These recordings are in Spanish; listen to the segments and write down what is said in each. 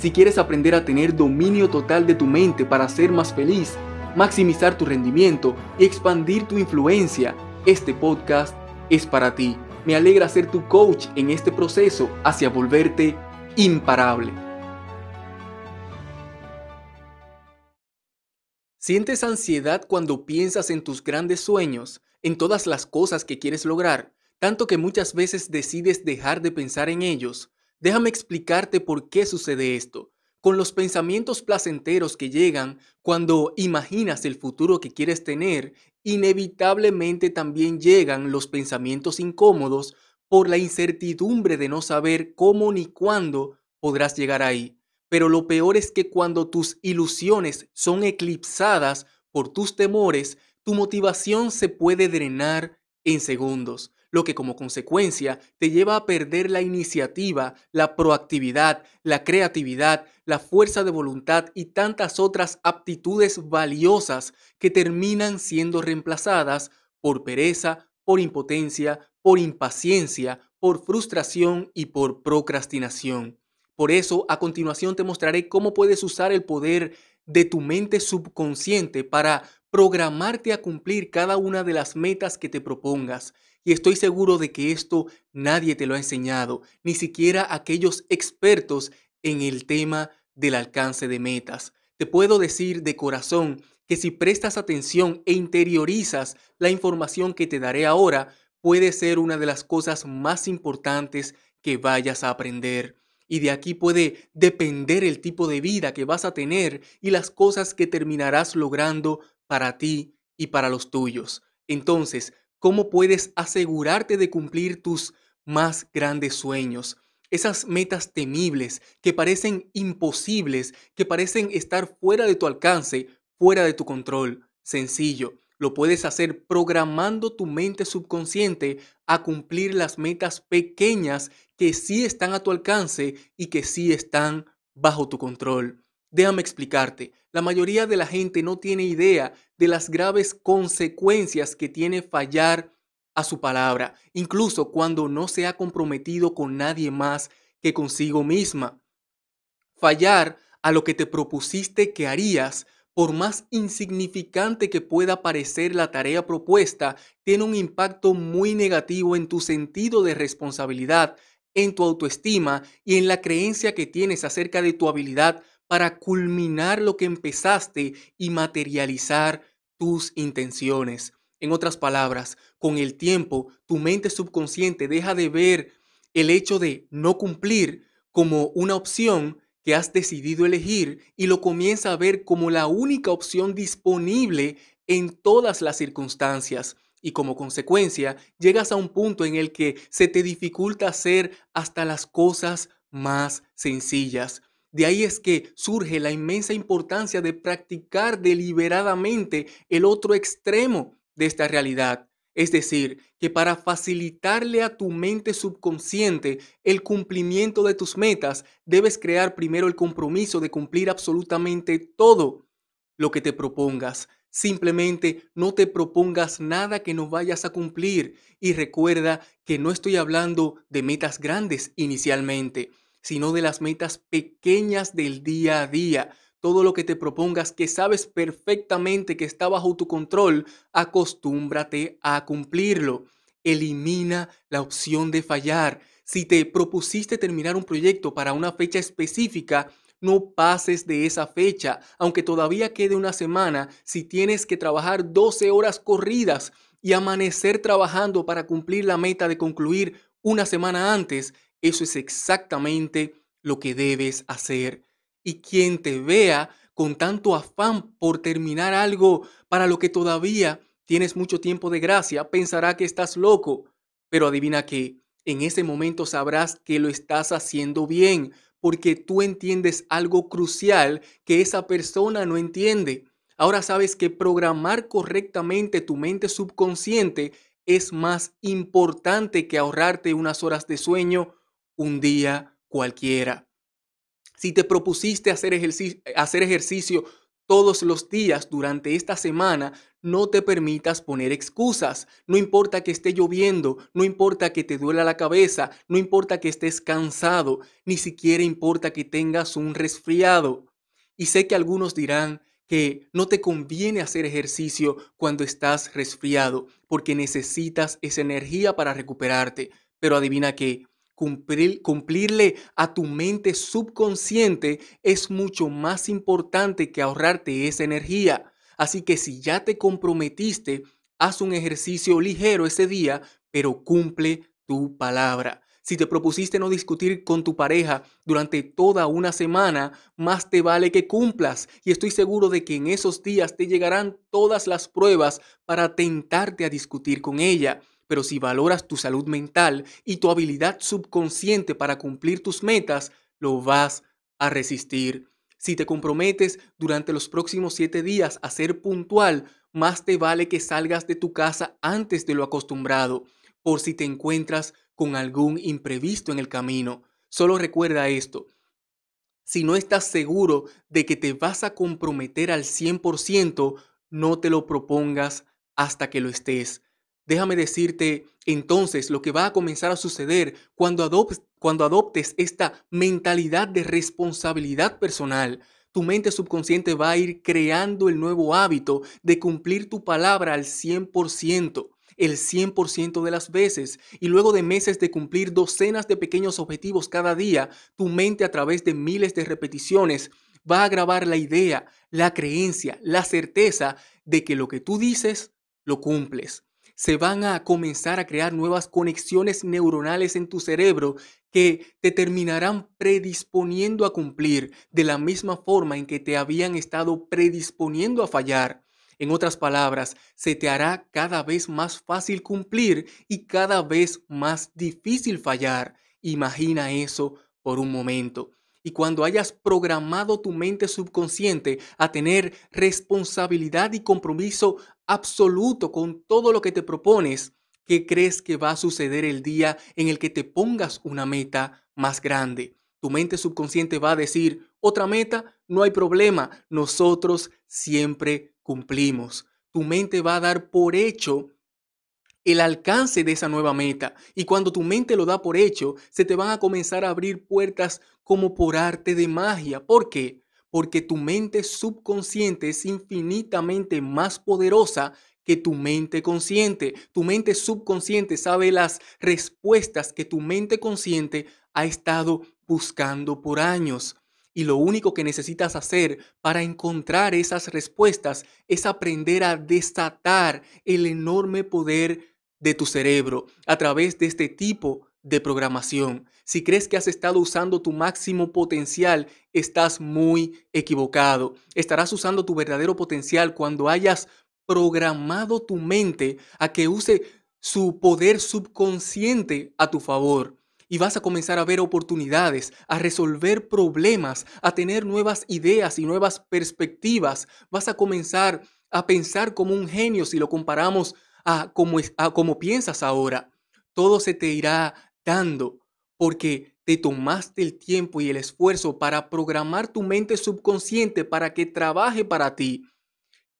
Si quieres aprender a tener dominio total de tu mente para ser más feliz, maximizar tu rendimiento y expandir tu influencia, este podcast es para ti. Me alegra ser tu coach en este proceso hacia volverte imparable. ¿Sientes ansiedad cuando piensas en tus grandes sueños, en todas las cosas que quieres lograr? tanto que muchas veces decides dejar de pensar en ellos. Déjame explicarte por qué sucede esto. Con los pensamientos placenteros que llegan cuando imaginas el futuro que quieres tener, inevitablemente también llegan los pensamientos incómodos por la incertidumbre de no saber cómo ni cuándo podrás llegar ahí. Pero lo peor es que cuando tus ilusiones son eclipsadas por tus temores, tu motivación se puede drenar en segundos lo que como consecuencia te lleva a perder la iniciativa, la proactividad, la creatividad, la fuerza de voluntad y tantas otras aptitudes valiosas que terminan siendo reemplazadas por pereza, por impotencia, por impaciencia, por frustración y por procrastinación. Por eso, a continuación te mostraré cómo puedes usar el poder de tu mente subconsciente para programarte a cumplir cada una de las metas que te propongas. Y estoy seguro de que esto nadie te lo ha enseñado, ni siquiera aquellos expertos en el tema del alcance de metas. Te puedo decir de corazón que si prestas atención e interiorizas la información que te daré ahora, puede ser una de las cosas más importantes que vayas a aprender. Y de aquí puede depender el tipo de vida que vas a tener y las cosas que terminarás logrando para ti y para los tuyos. Entonces, ¿Cómo puedes asegurarte de cumplir tus más grandes sueños? Esas metas temibles que parecen imposibles, que parecen estar fuera de tu alcance, fuera de tu control. Sencillo, lo puedes hacer programando tu mente subconsciente a cumplir las metas pequeñas que sí están a tu alcance y que sí están bajo tu control. Déjame explicarte, la mayoría de la gente no tiene idea de las graves consecuencias que tiene fallar a su palabra, incluso cuando no se ha comprometido con nadie más que consigo misma. Fallar a lo que te propusiste que harías, por más insignificante que pueda parecer la tarea propuesta, tiene un impacto muy negativo en tu sentido de responsabilidad, en tu autoestima y en la creencia que tienes acerca de tu habilidad para culminar lo que empezaste y materializar tus intenciones. En otras palabras, con el tiempo, tu mente subconsciente deja de ver el hecho de no cumplir como una opción que has decidido elegir y lo comienza a ver como la única opción disponible en todas las circunstancias. Y como consecuencia, llegas a un punto en el que se te dificulta hacer hasta las cosas más sencillas. De ahí es que surge la inmensa importancia de practicar deliberadamente el otro extremo de esta realidad. Es decir, que para facilitarle a tu mente subconsciente el cumplimiento de tus metas, debes crear primero el compromiso de cumplir absolutamente todo lo que te propongas. Simplemente no te propongas nada que no vayas a cumplir y recuerda que no estoy hablando de metas grandes inicialmente sino de las metas pequeñas del día a día. Todo lo que te propongas que sabes perfectamente que está bajo tu control, acostúmbrate a cumplirlo. Elimina la opción de fallar. Si te propusiste terminar un proyecto para una fecha específica, no pases de esa fecha, aunque todavía quede una semana, si tienes que trabajar 12 horas corridas y amanecer trabajando para cumplir la meta de concluir una semana antes, eso es exactamente lo que debes hacer. Y quien te vea con tanto afán por terminar algo para lo que todavía tienes mucho tiempo de gracia, pensará que estás loco. Pero adivina que en ese momento sabrás que lo estás haciendo bien, porque tú entiendes algo crucial que esa persona no entiende. Ahora sabes que programar correctamente tu mente subconsciente es más importante que ahorrarte unas horas de sueño un día cualquiera. Si te propusiste hacer ejercicio, hacer ejercicio todos los días durante esta semana, no te permitas poner excusas. No importa que esté lloviendo, no importa que te duela la cabeza, no importa que estés cansado, ni siquiera importa que tengas un resfriado. Y sé que algunos dirán que no te conviene hacer ejercicio cuando estás resfriado, porque necesitas esa energía para recuperarte. Pero adivina qué, cumplirle a tu mente subconsciente es mucho más importante que ahorrarte esa energía. Así que si ya te comprometiste, haz un ejercicio ligero ese día, pero cumple tu palabra. Si te propusiste no discutir con tu pareja durante toda una semana, más te vale que cumplas. Y estoy seguro de que en esos días te llegarán todas las pruebas para tentarte a discutir con ella. Pero si valoras tu salud mental y tu habilidad subconsciente para cumplir tus metas, lo vas a resistir. Si te comprometes durante los próximos siete días a ser puntual, más te vale que salgas de tu casa antes de lo acostumbrado, por si te encuentras con algún imprevisto en el camino. Solo recuerda esto. Si no estás seguro de que te vas a comprometer al 100%, no te lo propongas hasta que lo estés. Déjame decirte entonces lo que va a comenzar a suceder cuando adoptes, cuando adoptes esta mentalidad de responsabilidad personal. Tu mente subconsciente va a ir creando el nuevo hábito de cumplir tu palabra al 100% el 100% de las veces y luego de meses de cumplir docenas de pequeños objetivos cada día, tu mente a través de miles de repeticiones va a grabar la idea, la creencia, la certeza de que lo que tú dices, lo cumples se van a comenzar a crear nuevas conexiones neuronales en tu cerebro que te terminarán predisponiendo a cumplir de la misma forma en que te habían estado predisponiendo a fallar. En otras palabras, se te hará cada vez más fácil cumplir y cada vez más difícil fallar. Imagina eso por un momento. Y cuando hayas programado tu mente subconsciente a tener responsabilidad y compromiso absoluto con todo lo que te propones, ¿qué crees que va a suceder el día en el que te pongas una meta más grande? Tu mente subconsciente va a decir, otra meta, no hay problema, nosotros siempre cumplimos. Tu mente va a dar por hecho el alcance de esa nueva meta. Y cuando tu mente lo da por hecho, se te van a comenzar a abrir puertas como por arte de magia. ¿Por qué? Porque tu mente subconsciente es infinitamente más poderosa que tu mente consciente. Tu mente subconsciente sabe las respuestas que tu mente consciente ha estado buscando por años. Y lo único que necesitas hacer para encontrar esas respuestas es aprender a desatar el enorme poder de tu cerebro a través de este tipo de programación. Si crees que has estado usando tu máximo potencial, estás muy equivocado. Estarás usando tu verdadero potencial cuando hayas programado tu mente a que use su poder subconsciente a tu favor. Y vas a comenzar a ver oportunidades, a resolver problemas, a tener nuevas ideas y nuevas perspectivas. Vas a comenzar a pensar como un genio si lo comparamos a como, a como piensas ahora. Todo se te irá dando porque te tomaste el tiempo y el esfuerzo para programar tu mente subconsciente para que trabaje para ti.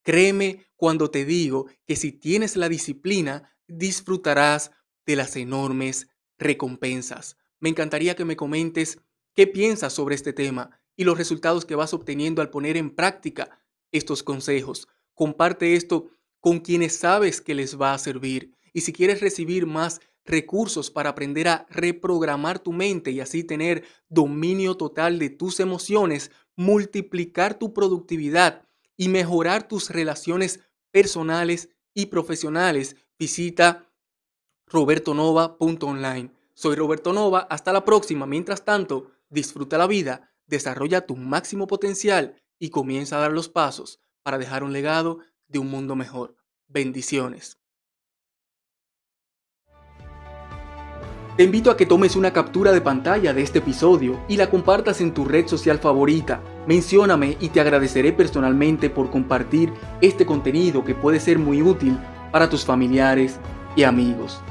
Créeme cuando te digo que si tienes la disciplina, disfrutarás de las enormes recompensas. Me encantaría que me comentes qué piensas sobre este tema y los resultados que vas obteniendo al poner en práctica estos consejos. Comparte esto con quienes sabes que les va a servir. Y si quieres recibir más recursos para aprender a reprogramar tu mente y así tener dominio total de tus emociones, multiplicar tu productividad y mejorar tus relaciones personales y profesionales, visita robertonova.online. Soy Roberto Nova, hasta la próxima. Mientras tanto, disfruta la vida, desarrolla tu máximo potencial y comienza a dar los pasos para dejar un legado de un mundo mejor. Bendiciones. Te invito a que tomes una captura de pantalla de este episodio y la compartas en tu red social favorita. Mencióname y te agradeceré personalmente por compartir este contenido que puede ser muy útil para tus familiares y amigos.